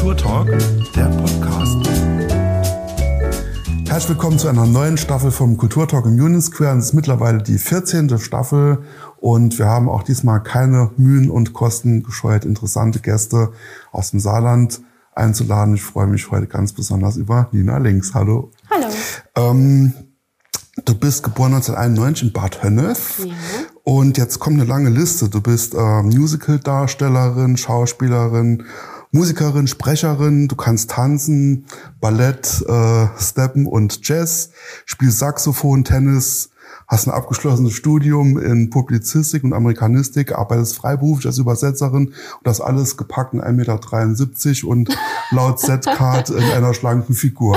Kulturtalk, der Podcast. Herzlich willkommen zu einer neuen Staffel vom Kulturtalk im Union Square. Es ist mittlerweile die 14. Staffel und wir haben auch diesmal keine Mühen und Kosten gescheut, interessante Gäste aus dem Saarland einzuladen. Ich freue mich heute ganz besonders über Nina Links. Hallo. Hallo. Ähm, du bist geboren 1991 in Bad Honnef. Ja. Und jetzt kommt eine lange Liste. Du bist äh, Musical-Darstellerin, Schauspielerin, Musikerin, Sprecherin, du kannst tanzen, Ballett, äh, Steppen und Jazz, spielst Saxophon, Tennis, hast ein abgeschlossenes Studium in Publizistik und Amerikanistik, arbeitest freiberuflich als Übersetzerin und das alles gepackt in 1,73 Meter und laut Z-Card in einer schlanken Figur.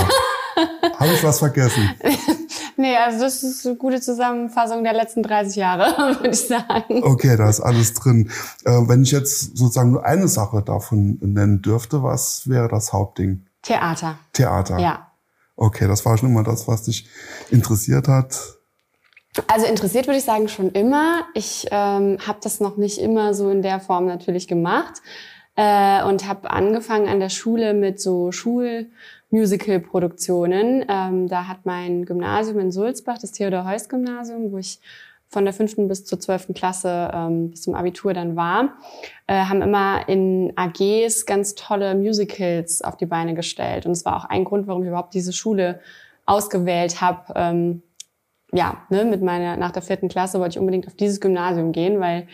Habe ich was vergessen? Nee, also das ist eine gute Zusammenfassung der letzten 30 Jahre, würde ich sagen. Okay, da ist alles drin. Äh, wenn ich jetzt sozusagen nur eine Sache davon nennen dürfte, was wäre das Hauptding? Theater. Theater. Ja. Okay, das war schon immer das, was dich interessiert hat. Also interessiert würde ich sagen schon immer. Ich ähm, habe das noch nicht immer so in der Form natürlich gemacht äh, und habe angefangen an der Schule mit so Schul Musical-Produktionen. Ähm, da hat mein Gymnasium in Sulzbach, das Theodor-Heuss-Gymnasium, wo ich von der fünften bis zur zwölften Klasse ähm, bis zum Abitur dann war, äh, haben immer in AGs ganz tolle Musicals auf die Beine gestellt. Und es war auch ein Grund, warum ich überhaupt diese Schule ausgewählt habe. Ähm, ja, ne, mit meiner nach der vierten Klasse wollte ich unbedingt auf dieses Gymnasium gehen, weil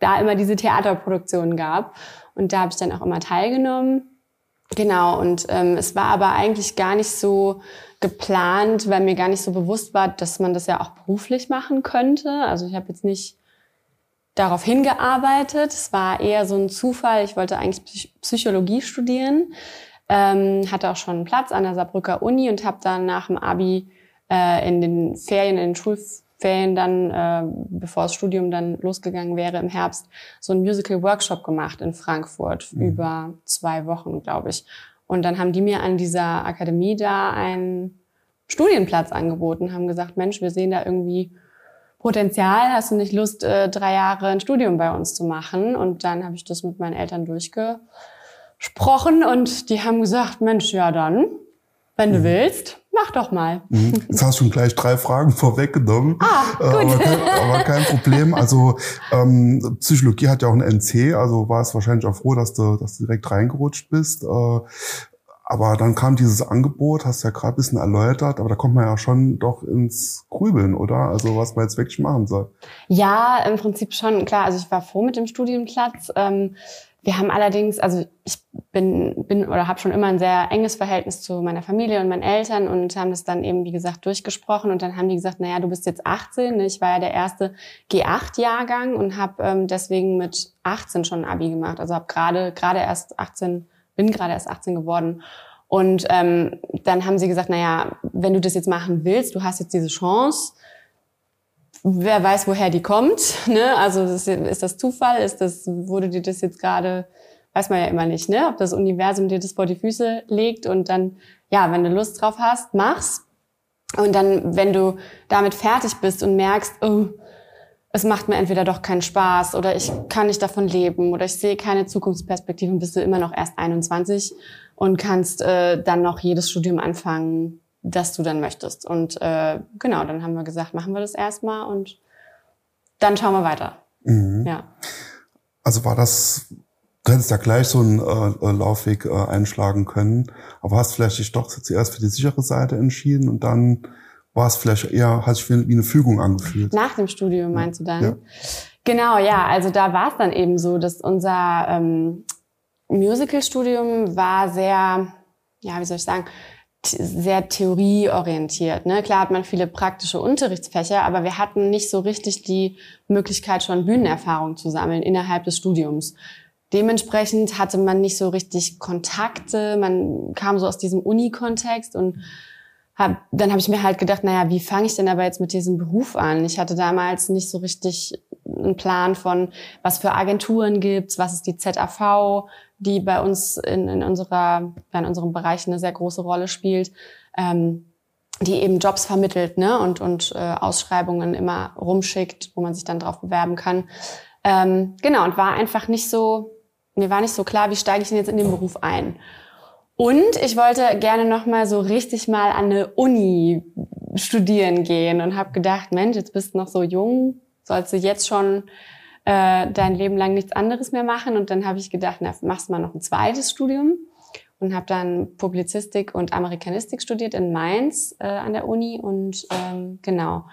da immer diese Theaterproduktionen gab. Und da habe ich dann auch immer teilgenommen. Genau, und ähm, es war aber eigentlich gar nicht so geplant, weil mir gar nicht so bewusst war, dass man das ja auch beruflich machen könnte. Also ich habe jetzt nicht darauf hingearbeitet. Es war eher so ein Zufall. Ich wollte eigentlich Psychologie studieren, ähm, hatte auch schon einen Platz an der Saarbrücker Uni und habe dann nach dem Abi äh, in den Ferien, in den Schulferien, Ferien dann, äh, bevor das Studium dann losgegangen wäre im Herbst, so einen Musical-Workshop gemacht in Frankfurt mhm. über zwei Wochen, glaube ich. Und dann haben die mir an dieser Akademie da einen Studienplatz angeboten, haben gesagt, Mensch, wir sehen da irgendwie Potenzial, hast du nicht Lust, äh, drei Jahre ein Studium bei uns zu machen? Und dann habe ich das mit meinen Eltern durchgesprochen und die haben gesagt, Mensch, ja dann, wenn du mhm. willst, mach doch mal. Mhm. Jetzt hast du schon gleich drei Fragen vorweggenommen. Ah, gut. Äh, aber, kein, aber kein Problem. Also ähm, Psychologie hat ja auch ein NC, also war es wahrscheinlich auch froh, dass du, dass du direkt reingerutscht bist. Äh, aber dann kam dieses Angebot, hast du ja gerade ein bisschen erläutert, aber da kommt man ja schon doch ins Grübeln, oder? Also was man jetzt wirklich machen soll. Ja, im Prinzip schon. Klar, also ich war froh mit dem Studienplatz. Ähm, wir haben allerdings, also ich bin, bin oder habe schon immer ein sehr enges Verhältnis zu meiner Familie und meinen Eltern und haben das dann eben, wie gesagt, durchgesprochen. Und dann haben die gesagt, naja, du bist jetzt 18. Ich war ja der erste G8-Jahrgang und habe ähm, deswegen mit 18 schon ein Abi gemacht. Also habe gerade gerade erst 18, bin gerade erst 18 geworden. Und ähm, dann haben sie gesagt, naja, wenn du das jetzt machen willst, du hast jetzt diese Chance, wer weiß, woher die kommt. Ne? Also ist, das Zufall? Ist das, wurde dir das jetzt gerade, weiß man ja immer nicht, ne? ob das Universum dir das vor die Füße legt und dann, ja, wenn du Lust drauf hast, mach's. Und dann, wenn du damit fertig bist und merkst, oh, es macht mir entweder doch keinen Spaß oder ich kann nicht davon leben oder ich sehe keine Zukunftsperspektiven, bist du immer noch erst 21 und kannst äh, dann noch jedes Studium anfangen, das du dann möchtest. Und äh, genau, dann haben wir gesagt, machen wir das erstmal und dann schauen wir weiter. Mhm. Ja. Also war das, du hättest ja gleich so einen äh, äh, Laufweg äh, einschlagen können, aber hast vielleicht dich doch zuerst für die sichere Seite entschieden und dann war es vielleicht eher, hat sich wie eine Fügung angefühlt. Nach dem Studium meinst du dann? Ja. Genau, ja. Also da war es dann eben so, dass unser ähm, Musical-Studium war sehr, ja, wie soll ich sagen, sehr theorieorientiert. Ne? Klar hat man viele praktische Unterrichtsfächer, aber wir hatten nicht so richtig die Möglichkeit, schon Bühnenerfahrung zu sammeln innerhalb des Studiums. Dementsprechend hatte man nicht so richtig Kontakte, man kam so aus diesem Uni-Kontext und hab, dann habe ich mir halt gedacht, naja, wie fange ich denn aber jetzt mit diesem Beruf an? Ich hatte damals nicht so richtig einen Plan von, was für Agenturen gibt's, was ist die ZAV, die bei uns in, in unserer, in unserem Bereich eine sehr große Rolle spielt, ähm, die eben Jobs vermittelt ne? und, und äh, Ausschreibungen immer rumschickt, wo man sich dann drauf bewerben kann. Ähm, genau, und war einfach nicht so mir war nicht so klar, wie steige ich denn jetzt in den Beruf ein. Und ich wollte gerne noch mal so richtig mal an eine Uni studieren gehen und habe gedacht, Mensch, jetzt bist du noch so jung, sollst du jetzt schon äh, dein Leben lang nichts anderes mehr machen. Und dann habe ich gedacht, na, machst mal noch ein zweites Studium und habe dann Publizistik und Amerikanistik studiert in Mainz äh, an der Uni und ähm, genau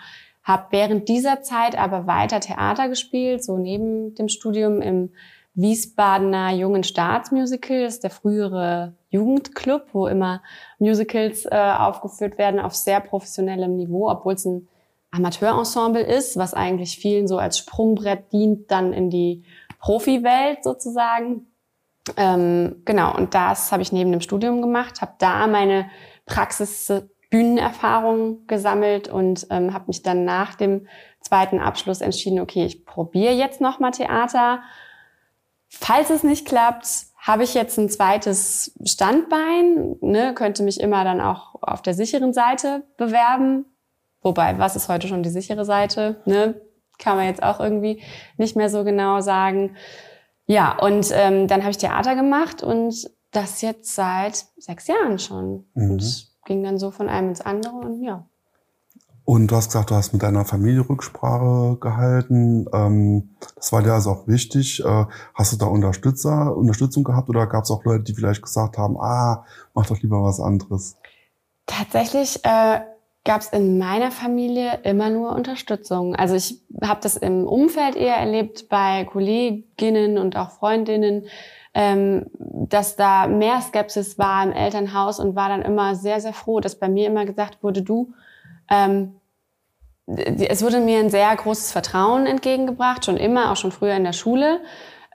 habe während dieser Zeit aber weiter Theater gespielt, so neben dem Studium im Wiesbadener Jungen Staatsmusical, das ist der frühere Jugendclub, wo immer Musicals äh, aufgeführt werden auf sehr professionellem Niveau, obwohl es ein Amateurensemble ist, was eigentlich vielen so als Sprungbrett dient, dann in die Profi-Welt sozusagen. Ähm, genau, und das habe ich neben dem Studium gemacht, habe da meine Praxis Bühnenerfahrung gesammelt und ähm, habe mich dann nach dem zweiten Abschluss entschieden, okay, ich probiere jetzt nochmal Theater. Falls es nicht klappt, habe ich jetzt ein zweites Standbein, ne, könnte mich immer dann auch auf der sicheren Seite bewerben. Wobei, was ist heute schon die sichere Seite? Ne? Kann man jetzt auch irgendwie nicht mehr so genau sagen. Ja, und ähm, dann habe ich Theater gemacht und das jetzt seit sechs Jahren schon. Mhm. Und ging dann so von einem ins andere und ja. Und du hast gesagt, du hast mit deiner Familie Rücksprache gehalten. Ähm, das war dir also auch wichtig. Äh, hast du da Unterstützer, Unterstützung gehabt oder gab es auch Leute, die vielleicht gesagt haben, ah, mach doch lieber was anderes? Tatsächlich äh, gab es in meiner Familie immer nur Unterstützung. Also ich habe das im Umfeld eher erlebt bei Kolleginnen und auch Freundinnen, ähm, dass da mehr Skepsis war im Elternhaus und war dann immer sehr, sehr froh, dass bei mir immer gesagt wurde, du, ähm, es wurde mir ein sehr großes Vertrauen entgegengebracht, schon immer, auch schon früher in der Schule.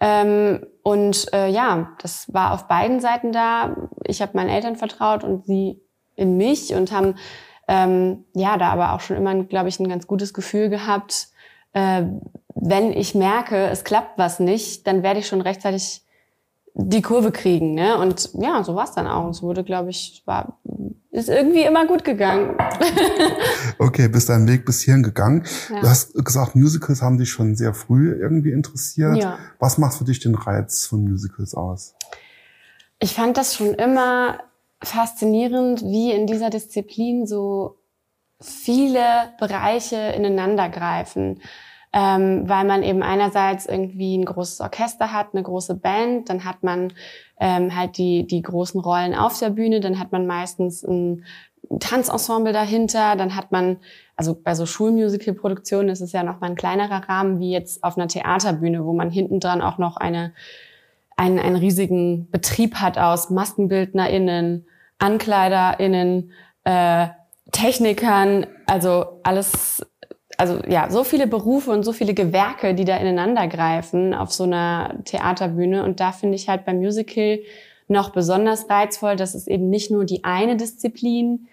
Ähm, und äh, ja, das war auf beiden Seiten da. Ich habe meinen Eltern vertraut und sie in mich und haben ähm, ja da aber auch schon immer, glaube ich, ein ganz gutes Gefühl gehabt. Äh, wenn ich merke, es klappt was nicht, dann werde ich schon rechtzeitig die Kurve kriegen. Ne? Und ja, so war es dann auch. Es wurde, glaube ich, war, ist irgendwie immer gut gegangen. okay, bist deinen Weg bis hierhin gegangen. Ja. Du hast gesagt, Musicals haben dich schon sehr früh irgendwie interessiert. Ja. Was macht für dich den Reiz von Musicals aus? Ich fand das schon immer faszinierend, wie in dieser Disziplin so viele Bereiche ineinander greifen. Ähm, weil man eben einerseits irgendwie ein großes Orchester hat, eine große Band, dann hat man ähm, halt die, die großen Rollen auf der Bühne, dann hat man meistens ein Tanzensemble dahinter, dann hat man, also bei so Schulmusical-Produktionen ist es ja noch mal ein kleinerer Rahmen wie jetzt auf einer Theaterbühne, wo man hinten dran auch noch eine, einen, einen riesigen Betrieb hat aus MaskenbildnerInnen, AnkleiderInnen, äh, Technikern, also alles also ja, so viele Berufe und so viele Gewerke, die da ineinander greifen auf so einer Theaterbühne. Und da finde ich halt beim Musical noch besonders reizvoll, dass es eben nicht nur die eine Disziplin,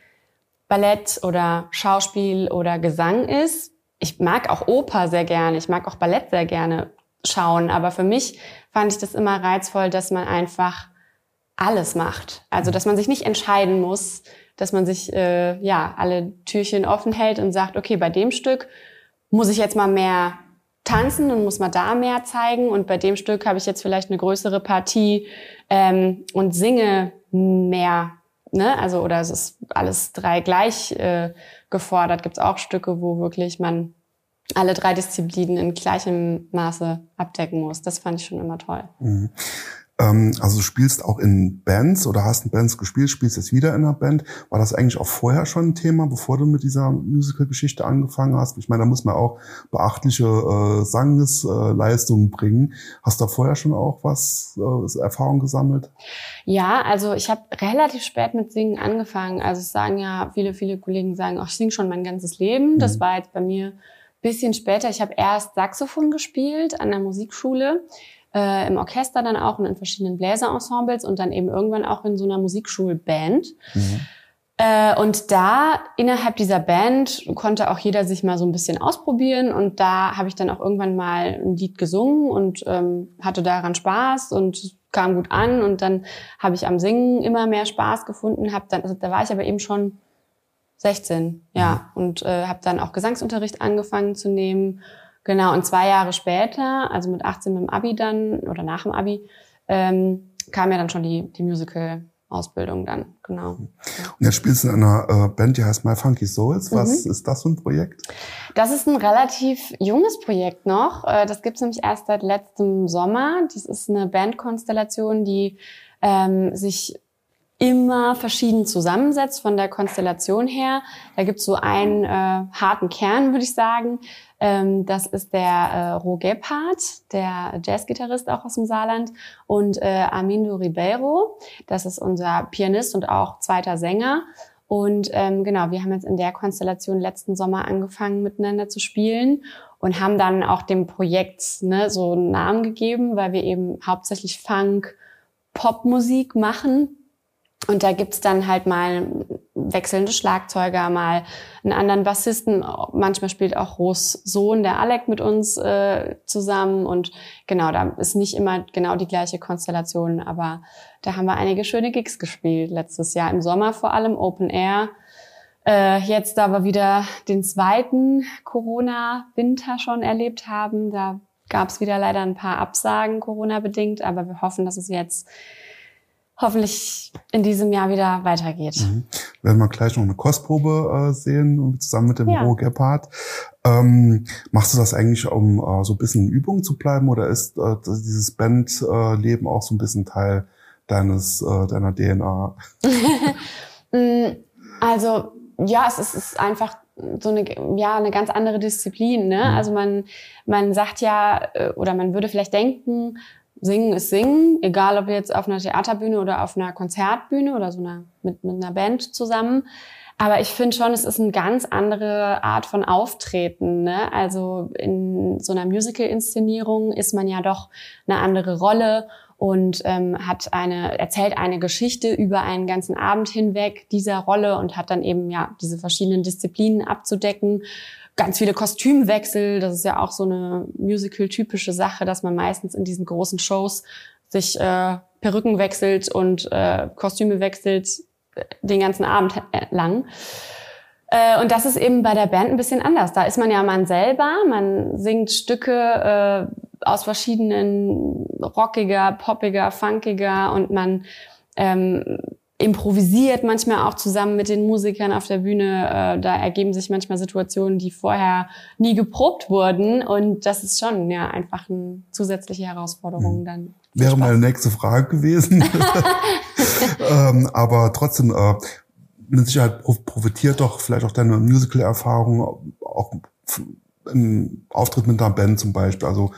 Ballett oder Schauspiel oder Gesang ist. Ich mag auch Oper sehr gerne, ich mag auch Ballett sehr gerne schauen, aber für mich fand ich das immer reizvoll, dass man einfach alles macht. Also, dass man sich nicht entscheiden muss, dass man sich äh, ja alle Türchen offen hält und sagt, okay, bei dem Stück muss ich jetzt mal mehr tanzen und muss mal da mehr zeigen und bei dem Stück habe ich jetzt vielleicht eine größere Partie ähm, und singe mehr. Ne? Also oder es ist alles drei gleich äh, gefordert. Gibt es auch Stücke, wo wirklich man alle drei Disziplinen in gleichem Maße abdecken muss. Das fand ich schon immer toll. Mhm. Ähm, also du spielst auch in Bands oder hast in Bands gespielt, spielst jetzt wieder in einer Band. War das eigentlich auch vorher schon ein Thema, bevor du mit dieser Musical-Geschichte angefangen hast? Ich meine, da muss man auch beachtliche äh, Sangesleistungen äh, bringen. Hast du da vorher schon auch was äh, Erfahrung gesammelt? Ja, also ich habe relativ spät mit Singen angefangen. Also es sagen ja viele, viele Kollegen sagen, ach, ich singe schon mein ganzes Leben. Das mhm. war jetzt bei mir bisschen später. Ich habe erst Saxophon gespielt an der Musikschule äh, im Orchester dann auch und in verschiedenen Bläserensembles und dann eben irgendwann auch in so einer Musikschulband. Mhm. Äh, und da innerhalb dieser Band konnte auch jeder sich mal so ein bisschen ausprobieren und da habe ich dann auch irgendwann mal ein Lied gesungen und ähm, hatte daran Spaß und kam gut an und dann habe ich am Singen immer mehr Spaß gefunden, habe dann also da war ich aber eben schon 16, ja, mhm. und äh, habe dann auch Gesangsunterricht angefangen zu nehmen Genau, und zwei Jahre später, also mit 18 mit dem Abi dann oder nach dem Abi, ähm, kam ja dann schon die, die Musical Ausbildung dann, genau. Und jetzt spielst du in einer äh, Band, die heißt My Funky Souls. Was mhm. ist das für ein Projekt? Das ist ein relativ junges Projekt noch. Äh, das gibt's nämlich erst seit letztem Sommer. Das ist eine Bandkonstellation, die ähm, sich immer verschieden zusammensetzt von der Konstellation her. Da gibt's so einen äh, harten Kern, würde ich sagen. Ähm, das ist der äh, Ro Gebhardt, der Jazzgitarrist auch aus dem Saarland, und äh, Armindo Ribeiro, das ist unser Pianist und auch zweiter Sänger. Und ähm, genau, wir haben jetzt in der Konstellation letzten Sommer angefangen, miteinander zu spielen und haben dann auch dem Projekt ne, so einen Namen gegeben, weil wir eben hauptsächlich Funk, Popmusik machen und da gibt's dann halt mal wechselnde Schlagzeuger, mal einen anderen Bassisten. Manchmal spielt auch Ros Sohn, der Alec, mit uns äh, zusammen. Und genau, da ist nicht immer genau die gleiche Konstellation. Aber da haben wir einige schöne Gigs gespielt letztes Jahr. Im Sommer vor allem Open Air. Äh, jetzt, da wir wieder den zweiten Corona-Winter schon erlebt haben, da gab's wieder leider ein paar Absagen Corona-bedingt. Aber wir hoffen, dass es jetzt hoffentlich in diesem Jahr wieder weitergeht. Mhm. Werden wir gleich noch eine Kostprobe äh, sehen, zusammen mit dem ja. Ro Gebhardt. Ähm, machst du das eigentlich, um äh, so ein bisschen in Übung zu bleiben oder ist äh, dieses Bandleben äh, auch so ein bisschen Teil deines, äh, deiner DNA? Mm, also ja, es ist, es ist einfach so eine ja eine ganz andere Disziplin ne mhm. also man man sagt ja äh, oder man würde vielleicht denken Singen ist Singen, egal ob jetzt auf einer Theaterbühne oder auf einer Konzertbühne oder so einer, mit, mit einer Band zusammen. Aber ich finde schon, es ist eine ganz andere Art von Auftreten. Ne? Also in so einer Musical-Inszenierung ist man ja doch eine andere Rolle und ähm, hat eine erzählt eine Geschichte über einen ganzen Abend hinweg dieser Rolle und hat dann eben ja diese verschiedenen Disziplinen abzudecken ganz viele Kostümwechsel. Das ist ja auch so eine Musical-typische Sache, dass man meistens in diesen großen Shows sich äh, Perücken wechselt und äh, Kostüme wechselt äh, den ganzen Abend äh, lang. Äh, und das ist eben bei der Band ein bisschen anders. Da ist man ja man selber, man singt Stücke äh, aus verschiedenen rockiger, poppiger, funkiger und man ähm, improvisiert manchmal auch zusammen mit den Musikern auf der Bühne. Äh, da ergeben sich manchmal Situationen, die vorher nie geprobt wurden. Und das ist schon ja einfach eine zusätzliche Herausforderung mhm. dann. Wäre meine nächste Frage gewesen. ähm, aber trotzdem, äh, mit Sicherheit profitiert doch vielleicht auch deine Musical-Erfahrung auch im Auftritt mit einer Band zum Beispiel. Also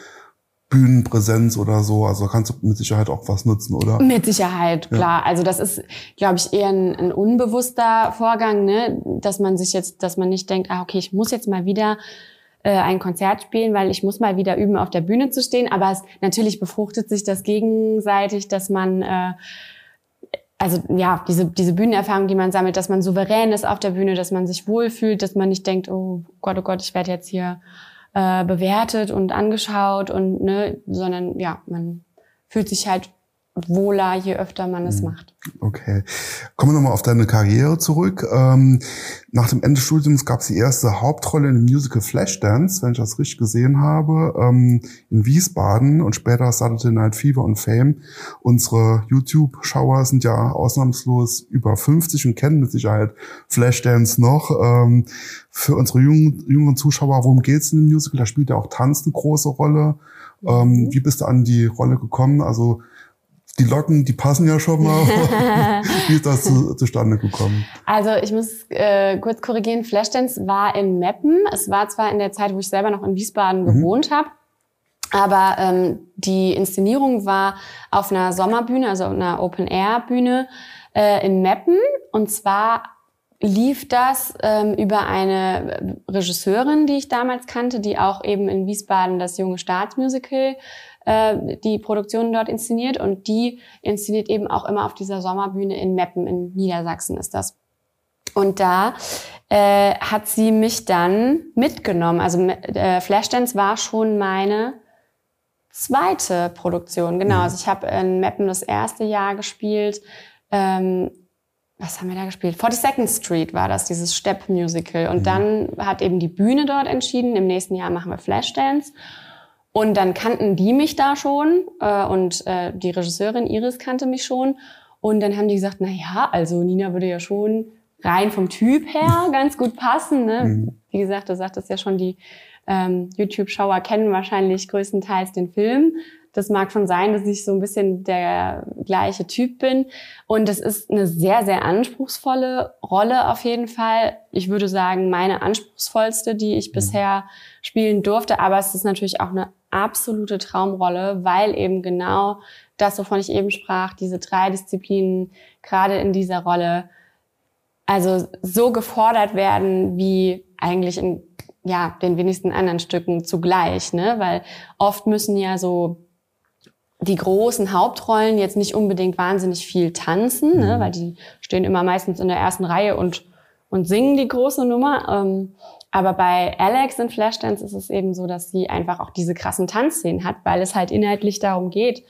Bühnenpräsenz oder so. Also kannst du mit Sicherheit auch was nutzen, oder? Mit Sicherheit, klar. Ja. Also das ist, glaube ich, eher ein, ein, unbewusster Vorgang, ne? dass man sich jetzt, dass man nicht denkt, ah, okay, ich muss jetzt mal wieder äh, ein Konzert spielen, weil ich muss mal wieder üben, auf der Bühne zu stehen. Aber es, natürlich befruchtet sich das gegenseitig, dass man äh, also ja, diese, diese Bühnenerfahrung, die man sammelt, dass man souverän ist auf der Bühne, dass man sich wohlfühlt, dass man nicht denkt, oh Gott, oh Gott, ich werde jetzt hier äh, bewertet und angeschaut und ne, sondern ja, man fühlt sich halt wohler, je öfter man es mhm. macht. Okay. Kommen wir nochmal auf deine Karriere zurück. Ähm, nach dem Ende des Studiums gab es die erste Hauptrolle in dem Musical Flashdance, wenn ich das richtig gesehen habe, ähm, in Wiesbaden und später Saturday Night Fever und Fame. Unsere YouTube-Schauer sind ja ausnahmslos über 50 und kennen mit Sicherheit Flashdance noch. Ähm, für unsere jungen, jüngeren Zuschauer, worum geht's in dem Musical? Da spielt ja auch Tanz eine große Rolle. Ähm, mhm. wie bist du an die Rolle gekommen? Also die Locken, die passen ja schon mal. Wie ist das zu, zustande gekommen? Also ich muss äh, kurz korrigieren, Flashdance war in Meppen. Es war zwar in der Zeit, wo ich selber noch in Wiesbaden mhm. gewohnt habe, aber ähm, die Inszenierung war auf einer Sommerbühne, also einer Open-Air-Bühne äh, in Meppen. Und zwar lief das ähm, über eine Regisseurin, die ich damals kannte, die auch eben in Wiesbaden das junge Staatsmusical äh, die Produktion dort inszeniert und die inszeniert eben auch immer auf dieser Sommerbühne in Meppen in Niedersachsen ist das. Und da äh, hat sie mich dann mitgenommen. Also äh, Flashdance war schon meine zweite Produktion. Genau, mhm. also ich habe in Meppen das erste Jahr gespielt. Ähm, was haben wir da gespielt? 42nd Street war das, dieses Stepp-Musical. Und mhm. dann hat eben die Bühne dort entschieden, im nächsten Jahr machen wir Flashdance. Und dann kannten die mich da schon äh, und äh, die Regisseurin Iris kannte mich schon. Und dann haben die gesagt, na ja, also Nina würde ja schon rein vom Typ her ganz gut passen. Ne? Mhm. Wie gesagt, du sagtest ja schon, die ähm, YouTube-Schauer kennen wahrscheinlich größtenteils den Film. Das mag schon sein, dass ich so ein bisschen der gleiche Typ bin. Und es ist eine sehr, sehr anspruchsvolle Rolle auf jeden Fall. Ich würde sagen, meine anspruchsvollste, die ich mhm. bisher spielen durfte. Aber es ist natürlich auch eine absolute Traumrolle, weil eben genau das, wovon ich eben sprach, diese drei Disziplinen gerade in dieser Rolle, also so gefordert werden wie eigentlich in ja, den wenigsten anderen Stücken zugleich, ne? Weil oft müssen ja so die großen Hauptrollen jetzt nicht unbedingt wahnsinnig viel tanzen, ne? Mhm. weil die stehen immer meistens in der ersten Reihe und, und singen die große Nummer. Ähm, aber bei Alex in Flashdance ist es eben so, dass sie einfach auch diese krassen Tanzszenen hat, weil es halt inhaltlich darum geht,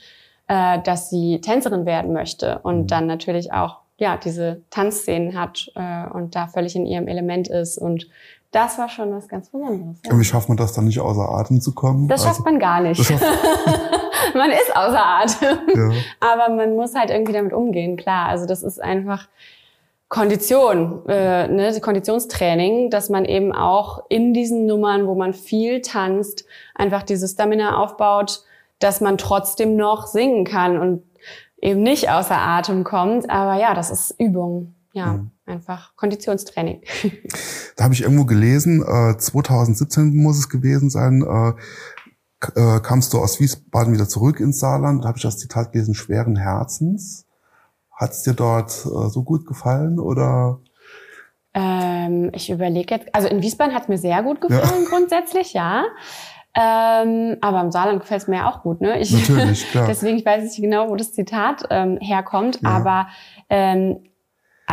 äh, dass sie Tänzerin werden möchte und mhm. dann natürlich auch ja diese Tanzszenen hat äh, und da völlig in ihrem Element ist und das war schon was ganz Besonderes. Ja. Wie schafft man das dann nicht außer Atem zu kommen? Das schafft also, man gar nicht. man ist außer Atem. Ja. Aber man muss halt irgendwie damit umgehen, klar. Also das ist einfach Kondition, äh, ne, Konditionstraining, dass man eben auch in diesen Nummern, wo man viel tanzt, einfach diese Stamina aufbaut, dass man trotzdem noch singen kann und eben nicht außer Atem kommt. Aber ja, das ist Übung. Ja. Mhm einfach Konditionstraining. Da habe ich irgendwo gelesen, äh, 2017 muss es gewesen sein, äh, äh, kamst du aus Wiesbaden wieder zurück ins Saarland. Da habe ich das Zitat gelesen, schweren Herzens. Hat es dir dort äh, so gut gefallen oder? Ähm, ich überlege jetzt, also in Wiesbaden hat es mir sehr gut gefallen ja. grundsätzlich, ja. Ähm, aber im Saarland gefällt es mir auch gut, ne? Ich, Natürlich, klar. deswegen ich weiß ich nicht genau, wo das Zitat ähm, herkommt, ja. aber ähm,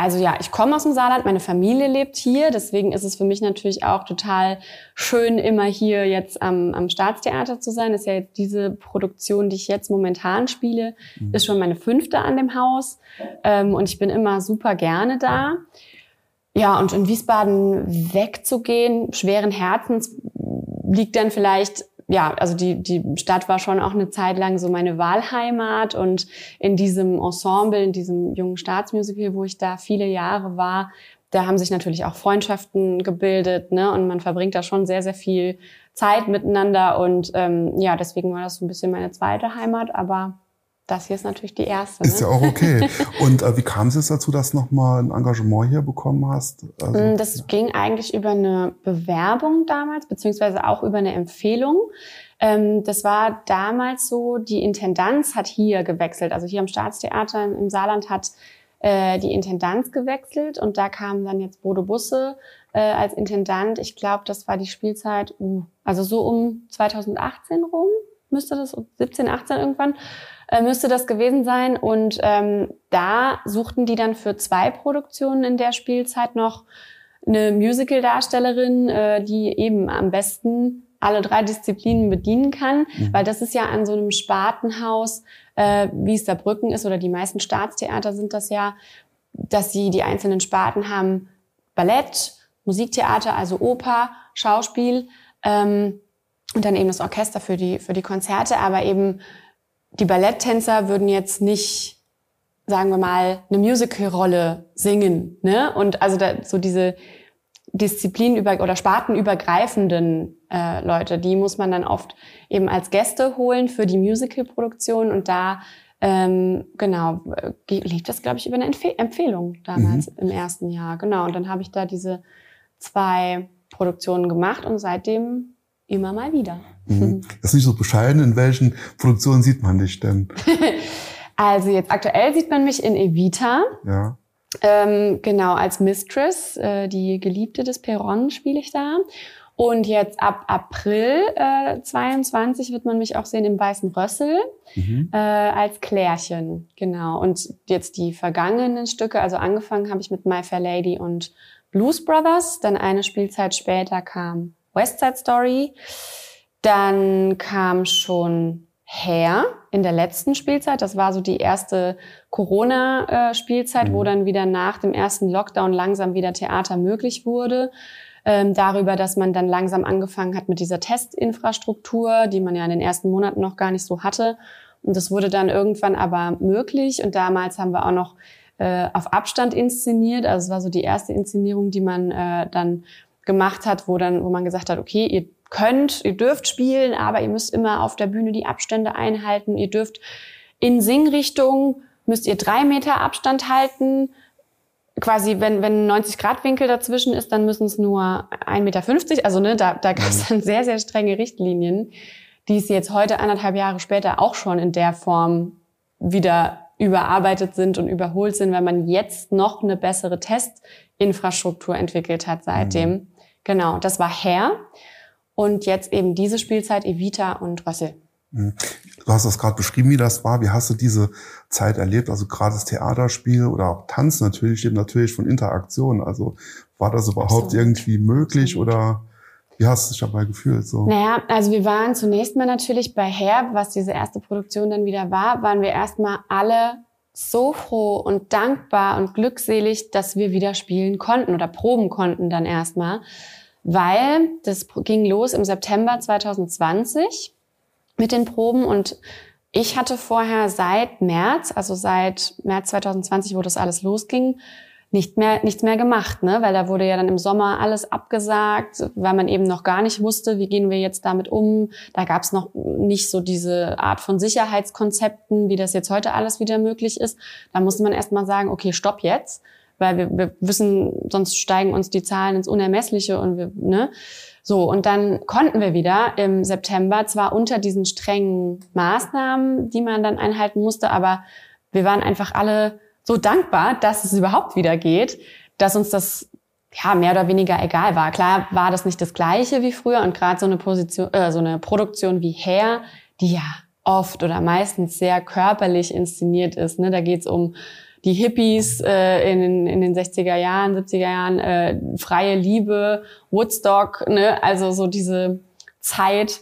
also ja, ich komme aus dem Saarland, meine Familie lebt hier, deswegen ist es für mich natürlich auch total schön, immer hier jetzt am, am Staatstheater zu sein. Das ist ja jetzt diese Produktion, die ich jetzt momentan spiele, mhm. ist schon meine fünfte an dem Haus ähm, und ich bin immer super gerne da. Ja, und in Wiesbaden wegzugehen, schweren Herzens, liegt dann vielleicht ja, also die, die Stadt war schon auch eine Zeit lang so meine Wahlheimat und in diesem Ensemble, in diesem jungen Staatsmusical, wo ich da viele Jahre war, da haben sich natürlich auch Freundschaften gebildet, ne? Und man verbringt da schon sehr, sehr viel Zeit miteinander. Und ähm, ja, deswegen war das so ein bisschen meine zweite Heimat, aber das hier ist natürlich die erste. Ist ne? ja auch okay. Und äh, wie kam es jetzt dazu, dass du nochmal ein Engagement hier bekommen hast? Also, mm, das ja. ging eigentlich über eine Bewerbung damals, beziehungsweise auch über eine Empfehlung. Ähm, das war damals so, die Intendanz hat hier gewechselt. Also hier am Staatstheater im Saarland hat äh, die Intendanz gewechselt und da kam dann jetzt Bodo Busse äh, als Intendant. Ich glaube, das war die Spielzeit, uh, also so um 2018 rum müsste das, 17, 18 irgendwann äh, müsste das gewesen sein. Und ähm, da suchten die dann für zwei Produktionen in der Spielzeit noch eine Musical-Darstellerin, äh, die eben am besten alle drei Disziplinen bedienen kann, mhm. weil das ist ja an so einem Spartenhaus, äh, wie es da Brücken ist oder die meisten Staatstheater sind das ja, dass sie die einzelnen Sparten haben Ballett, Musiktheater, also Oper, Schauspiel ähm, und dann eben das Orchester für die für die Konzerte, aber eben die Balletttänzer würden jetzt nicht, sagen wir mal, eine Musical-Rolle singen. Ne? Und also da, so diese disziplinüber oder spartenübergreifenden äh, Leute, die muss man dann oft eben als Gäste holen für die Musical-Produktion und da ähm, genau lief das glaube ich über eine Empf Empfehlung damals mhm. im ersten Jahr genau und dann habe ich da diese zwei Produktionen gemacht und seitdem immer mal wieder. Mhm. Das ist nicht so bescheiden. In welchen Produktionen sieht man dich denn? also jetzt aktuell sieht man mich in Evita. Ja. Ähm, genau, als Mistress, äh, die Geliebte des Perron spiele ich da. Und jetzt ab April äh, 22 wird man mich auch sehen im Weißen Rössel mhm. äh, als Klärchen. Genau. Und jetzt die vergangenen Stücke, also angefangen habe ich mit My Fair Lady und Blues Brothers. Dann eine Spielzeit später kam West Side Story. Dann kam schon Hair in der letzten Spielzeit. Das war so die erste Corona-Spielzeit, mhm. wo dann wieder nach dem ersten Lockdown langsam wieder Theater möglich wurde. ähm, darüber, dass man dann langsam angefangen hat mit dieser Testinfrastruktur, die man ja in den ersten Monaten noch gar nicht so hatte. Und das wurde dann irgendwann aber möglich. Und damals haben wir auch noch äh, auf Abstand inszeniert. Also es war so die erste Inszenierung, die man äh, dann gemacht hat, wo dann, wo man gesagt hat, okay, ihr könnt, ihr dürft spielen, aber ihr müsst immer auf der Bühne die Abstände einhalten. Ihr dürft in Singrichtung müsst ihr drei Meter Abstand halten. Quasi, wenn, wenn 90 Grad Winkel dazwischen ist, dann müssen es nur 1,50 Meter. Also ne, da, da gab es mhm. dann sehr, sehr strenge Richtlinien, die es jetzt heute anderthalb Jahre später auch schon in der Form wieder überarbeitet sind und überholt sind, weil man jetzt noch eine bessere Testinfrastruktur entwickelt hat seitdem. Mhm. Genau, das war Herr. Und jetzt eben diese Spielzeit Evita und Rössel. Mhm. Du hast das gerade beschrieben, wie das war. Wie hast du diese Zeit erlebt? Also gerade das Theaterspiel oder auch Tanz natürlich lebt natürlich von Interaktion. Also war das überhaupt Absolut. irgendwie möglich Absolut. oder wie hast du dich dabei gefühlt? So? Naja, also wir waren zunächst mal natürlich bei Herb, was diese erste Produktion dann wieder war, waren wir erstmal alle so froh und dankbar und glückselig, dass wir wieder spielen konnten oder proben konnten dann erstmal, weil das ging los im September 2020 mit den Proben und ich hatte vorher seit März, also seit März 2020, wo das alles losging, nicht mehr, nichts mehr gemacht, ne? Weil da wurde ja dann im Sommer alles abgesagt, weil man eben noch gar nicht wusste, wie gehen wir jetzt damit um. Da gab es noch nicht so diese Art von Sicherheitskonzepten, wie das jetzt heute alles wieder möglich ist. Da musste man erst mal sagen, okay, stopp jetzt, weil wir, wir wissen, sonst steigen uns die Zahlen ins Unermessliche und wir, ne? So, und dann konnten wir wieder im September, zwar unter diesen strengen Maßnahmen, die man dann einhalten musste, aber wir waren einfach alle so dankbar, dass es überhaupt wieder geht, dass uns das ja mehr oder weniger egal war. Klar war das nicht das gleiche wie früher und gerade so eine Position, äh, so eine Produktion wie Hair, die ja oft oder meistens sehr körperlich inszeniert ist. Ne? Da geht's um die Hippies äh, in, in den 60er Jahren, 70er Jahren, äh, freie Liebe, Woodstock, ne? also so diese Zeit.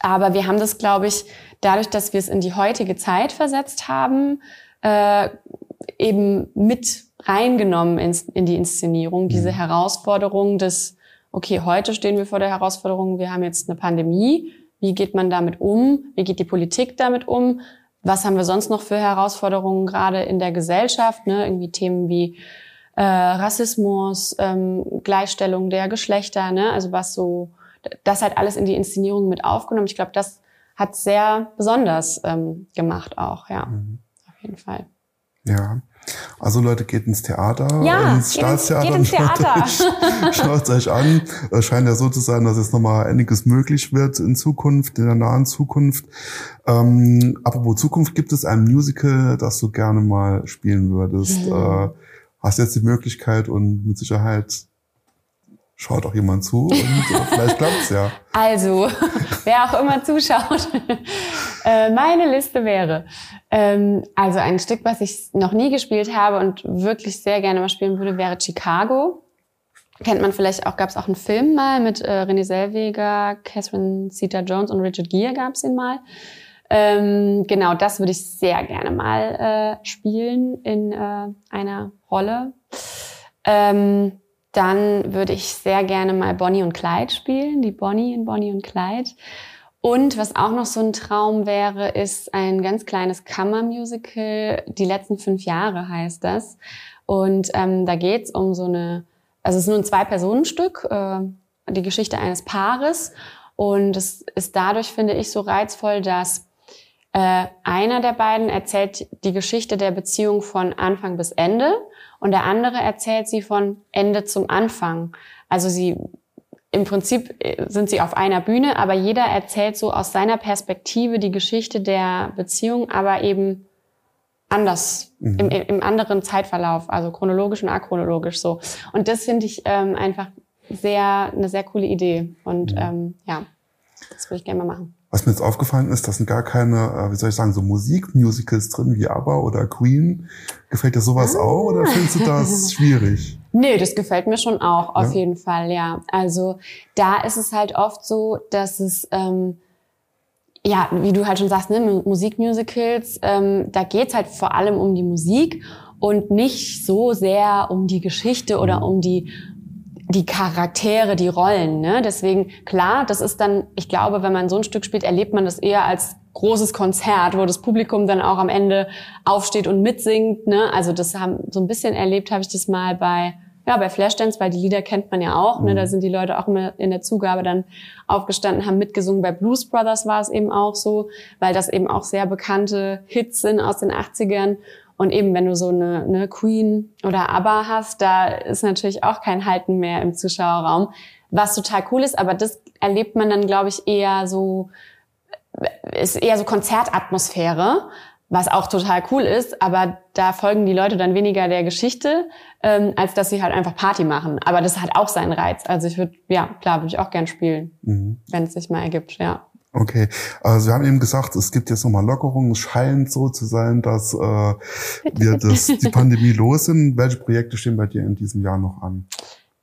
Aber wir haben das, glaube ich, dadurch, dass wir es in die heutige Zeit versetzt haben, äh, eben mit reingenommen in, in die Inszenierung, diese mhm. Herausforderung des, okay, heute stehen wir vor der Herausforderung, wir haben jetzt eine Pandemie, wie geht man damit um, wie geht die Politik damit um, was haben wir sonst noch für Herausforderungen gerade in der Gesellschaft, ne? irgendwie Themen wie äh, Rassismus, ähm, Gleichstellung der Geschlechter, ne? also was so, das halt alles in die Inszenierung mit aufgenommen. Ich glaube, das hat sehr besonders ähm, gemacht auch, ja, mhm. auf jeden Fall. Ja. Also Leute, geht ins Theater, ja, ins Staatstheater geht ins Theater. schaut euch an. Es scheint ja so zu sein, dass jetzt nochmal einiges möglich wird in Zukunft, in der nahen Zukunft. Ähm, apropos Zukunft, gibt es ein Musical, das du gerne mal spielen würdest? Mhm. Äh, hast jetzt die Möglichkeit und mit Sicherheit schaut auch jemand zu und vielleicht klappt's ja. Also, wer auch immer zuschaut, äh, meine Liste wäre ähm, also ein Stück, was ich noch nie gespielt habe und wirklich sehr gerne mal spielen würde, wäre Chicago. Kennt man vielleicht auch, gab es auch einen Film mal mit äh, René Selweger, Catherine Zeta-Jones und Richard Gere gab es ihn mal. Ähm, genau, das würde ich sehr gerne mal äh, spielen in äh, einer Rolle. Ähm, dann würde ich sehr gerne mal Bonnie und Clyde spielen, die Bonnie in Bonnie und Clyde. Und was auch noch so ein Traum wäre, ist ein ganz kleines Kammermusical. Die letzten fünf Jahre heißt das. Und ähm, da geht's um so eine, also es ist nur ein Zwei-Personen-Stück, äh, die Geschichte eines Paares. Und es ist dadurch, finde ich, so reizvoll, dass äh, einer der beiden erzählt die Geschichte der Beziehung von Anfang bis Ende und der andere erzählt sie von Ende zum Anfang. Also sie im Prinzip äh, sind sie auf einer Bühne, aber jeder erzählt so aus seiner Perspektive die Geschichte der Beziehung, aber eben anders, mhm. im, im anderen Zeitverlauf, also chronologisch und achronologisch so. Und das finde ich ähm, einfach sehr, eine sehr coole Idee. Und mhm. ähm, ja, das würde ich gerne mal machen. Was mir jetzt aufgefallen ist, das sind gar keine, äh, wie soll ich sagen, so Musikmusicals drin wie ABBA oder Queen. Gefällt dir sowas ah. auch oder findest du das schwierig? Nee, das gefällt mir schon auch, auf ja? jeden Fall, ja. Also da ist es halt oft so, dass es, ähm, ja, wie du halt schon sagst, ne, Musikmusicals, ähm, da geht's halt vor allem um die Musik und nicht so sehr um die Geschichte oder mhm. um die die Charaktere, die Rollen. Ne? Deswegen, klar, das ist dann, ich glaube, wenn man so ein Stück spielt, erlebt man das eher als großes Konzert, wo das Publikum dann auch am Ende aufsteht und mitsingt. Ne? Also das haben so ein bisschen erlebt, habe ich das mal bei ja, bei Flashdance, weil die Lieder kennt man ja auch. Ne? Da mhm. sind die Leute auch immer in der Zugabe dann aufgestanden, haben mitgesungen. Bei Blues Brothers war es eben auch so, weil das eben auch sehr bekannte Hits sind aus den 80ern. Und eben, wenn du so eine, eine Queen oder ABBA hast, da ist natürlich auch kein Halten mehr im Zuschauerraum, was total cool ist. Aber das erlebt man dann, glaube ich, eher so, ist eher so Konzertatmosphäre, was auch total cool ist. Aber da folgen die Leute dann weniger der Geschichte, ähm, als dass sie halt einfach Party machen. Aber das hat auch seinen Reiz. Also ich würde, ja, klar, würde ich auch gern spielen, mhm. wenn es sich mal ergibt, ja. Okay, also wir haben eben gesagt, es gibt jetzt nochmal Lockerungen. Es scheint so zu sein, dass äh, wir das, die Pandemie los sind. Welche Projekte stehen bei dir in diesem Jahr noch an?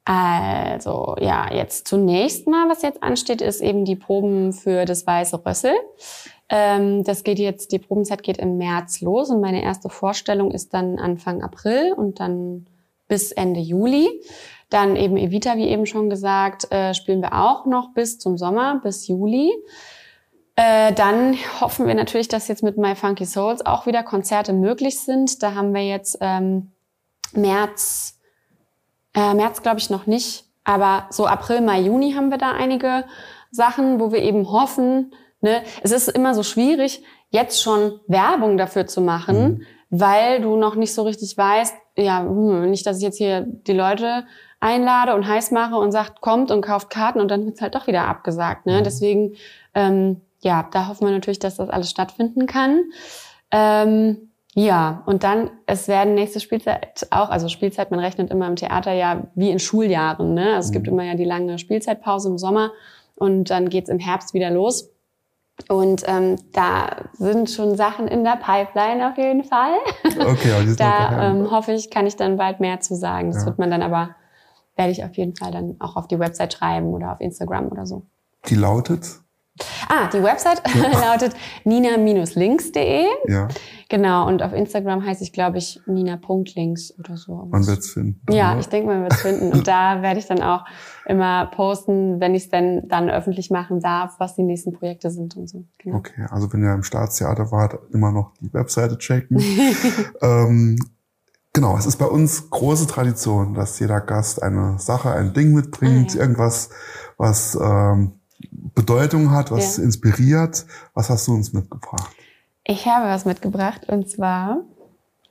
Also ja, jetzt zunächst mal, was jetzt ansteht, ist eben die Proben für das Weiße Rössel. Ähm, das geht jetzt, die Probenzeit geht im März los und meine erste Vorstellung ist dann Anfang April und dann bis Ende Juli. Dann eben Evita, wie eben schon gesagt, äh, spielen wir auch noch bis zum Sommer, bis Juli. Äh, dann hoffen wir natürlich, dass jetzt mit My Funky Souls auch wieder Konzerte möglich sind. Da haben wir jetzt ähm, März, äh, März glaube ich noch nicht, aber so April, Mai, Juni haben wir da einige Sachen, wo wir eben hoffen, ne, es ist immer so schwierig, jetzt schon Werbung dafür zu machen, mhm. weil du noch nicht so richtig weißt, ja, hm, nicht, dass ich jetzt hier die Leute einlade und heiß mache und sagt, kommt und kauft Karten und dann wird's halt doch wieder abgesagt. Ne? Mhm. Deswegen ähm, ja, da hoffen wir natürlich, dass das alles stattfinden kann. Ähm, ja, und dann, es werden nächste Spielzeit auch, also Spielzeit, man rechnet immer im Theater ja wie in Schuljahren. Ne? Also es gibt mhm. immer ja die lange Spielzeitpause im Sommer und dann geht's im Herbst wieder los. Und ähm, da sind schon Sachen in der Pipeline auf jeden Fall. Okay, aber die sind Da ähm, hoffe ich, kann ich dann bald mehr zu sagen. Das ja. wird man dann aber, werde ich auf jeden Fall dann auch auf die Website schreiben oder auf Instagram oder so. Die lautet? Ah, die Website ja. lautet nina-links.de. Ja. Genau, und auf Instagram heiße ich, glaube ich, nina.links oder so. Man wird es finden. Ja, ich denke, man wird es finden. Und da werde ich dann auch immer posten, wenn ich es denn dann öffentlich machen darf, was die nächsten Projekte sind und so. Genau. Okay, also wenn ihr im Staatstheater wart, immer noch die Webseite checken. ähm, Genau, es ist bei uns große Tradition, dass jeder Gast eine Sache, ein Ding mitbringt, ah, ja. irgendwas, was ähm, Bedeutung hat, was ja. inspiriert. Was hast du uns mitgebracht? Ich habe was mitgebracht und zwar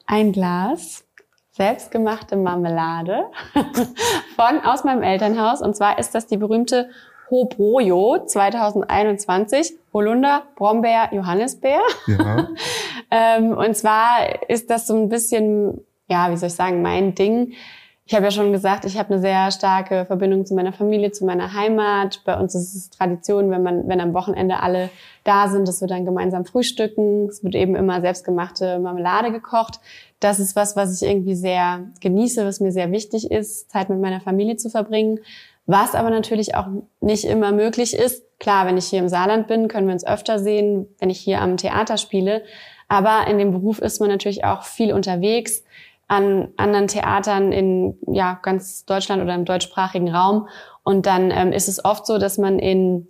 ein Glas selbstgemachte Marmelade von aus meinem Elternhaus und zwar ist das die berühmte Hobrojo 2021 Holunder Brombeer Johannisbeer. Ja. ähm, und zwar ist das so ein bisschen ja, wie soll ich sagen, mein Ding ich habe ja schon gesagt, ich habe eine sehr starke Verbindung zu meiner Familie, zu meiner Heimat. Bei uns ist es Tradition, wenn man, wenn am Wochenende alle da sind, dass wir dann gemeinsam frühstücken. Es wird eben immer selbstgemachte Marmelade gekocht. Das ist was, was ich irgendwie sehr genieße, was mir sehr wichtig ist, Zeit mit meiner Familie zu verbringen. Was aber natürlich auch nicht immer möglich ist. Klar, wenn ich hier im Saarland bin, können wir uns öfter sehen, wenn ich hier am Theater spiele. Aber in dem Beruf ist man natürlich auch viel unterwegs an anderen Theatern in ja, ganz Deutschland oder im deutschsprachigen Raum. Und dann ähm, ist es oft so, dass man in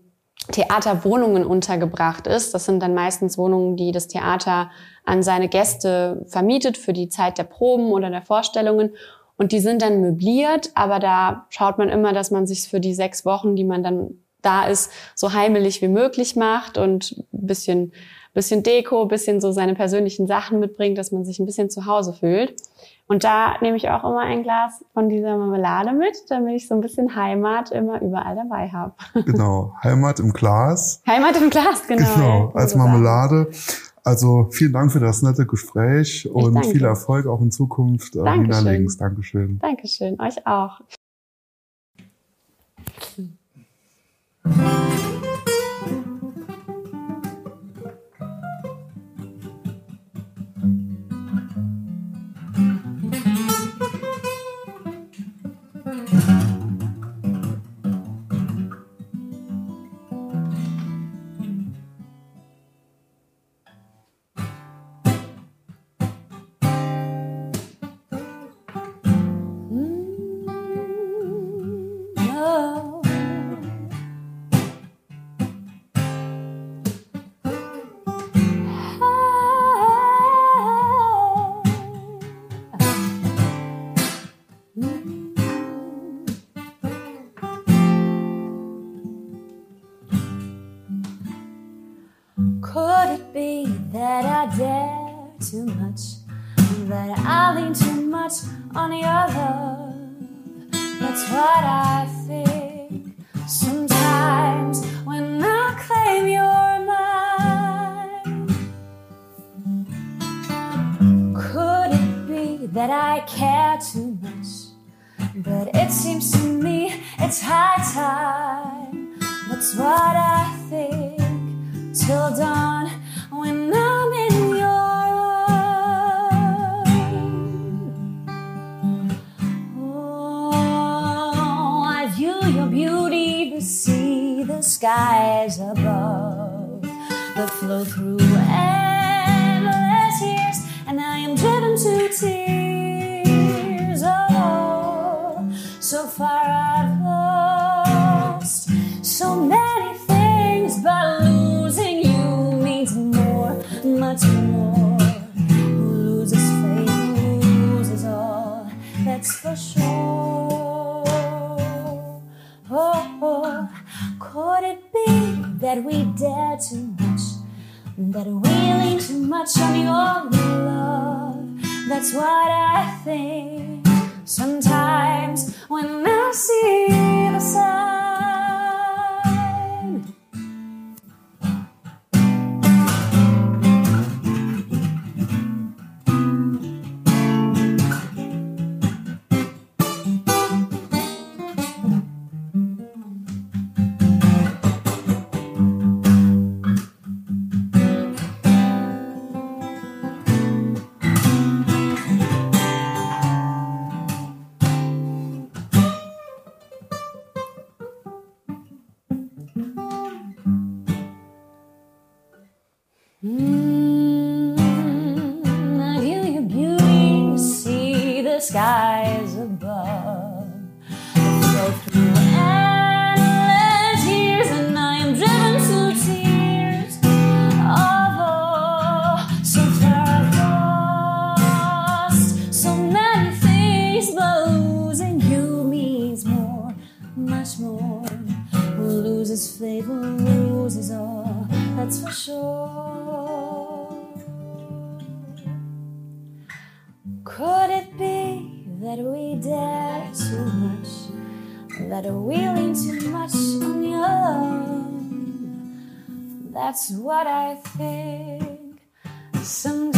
Theaterwohnungen untergebracht ist. Das sind dann meistens Wohnungen, die das Theater an seine Gäste vermietet für die Zeit der Proben oder der Vorstellungen. Und die sind dann möbliert, aber da schaut man immer, dass man sich für die sechs Wochen, die man dann da ist, so heimelig wie möglich macht und ein bisschen, bisschen Deko, bisschen so seine persönlichen Sachen mitbringt, dass man sich ein bisschen zu Hause fühlt. Und da nehme ich auch immer ein Glas von dieser Marmelade mit, damit ich so ein bisschen Heimat immer überall dabei habe. Genau, Heimat im Glas. Heimat im Glas, genau. Genau, als Marmelade. Also vielen Dank für das nette Gespräch und viel Erfolg auch in Zukunft. Äh, Dankeschön. Nina Links, Dankeschön. Dankeschön, euch auch. flow through. that are willing too much on your love. That's what I think. Someday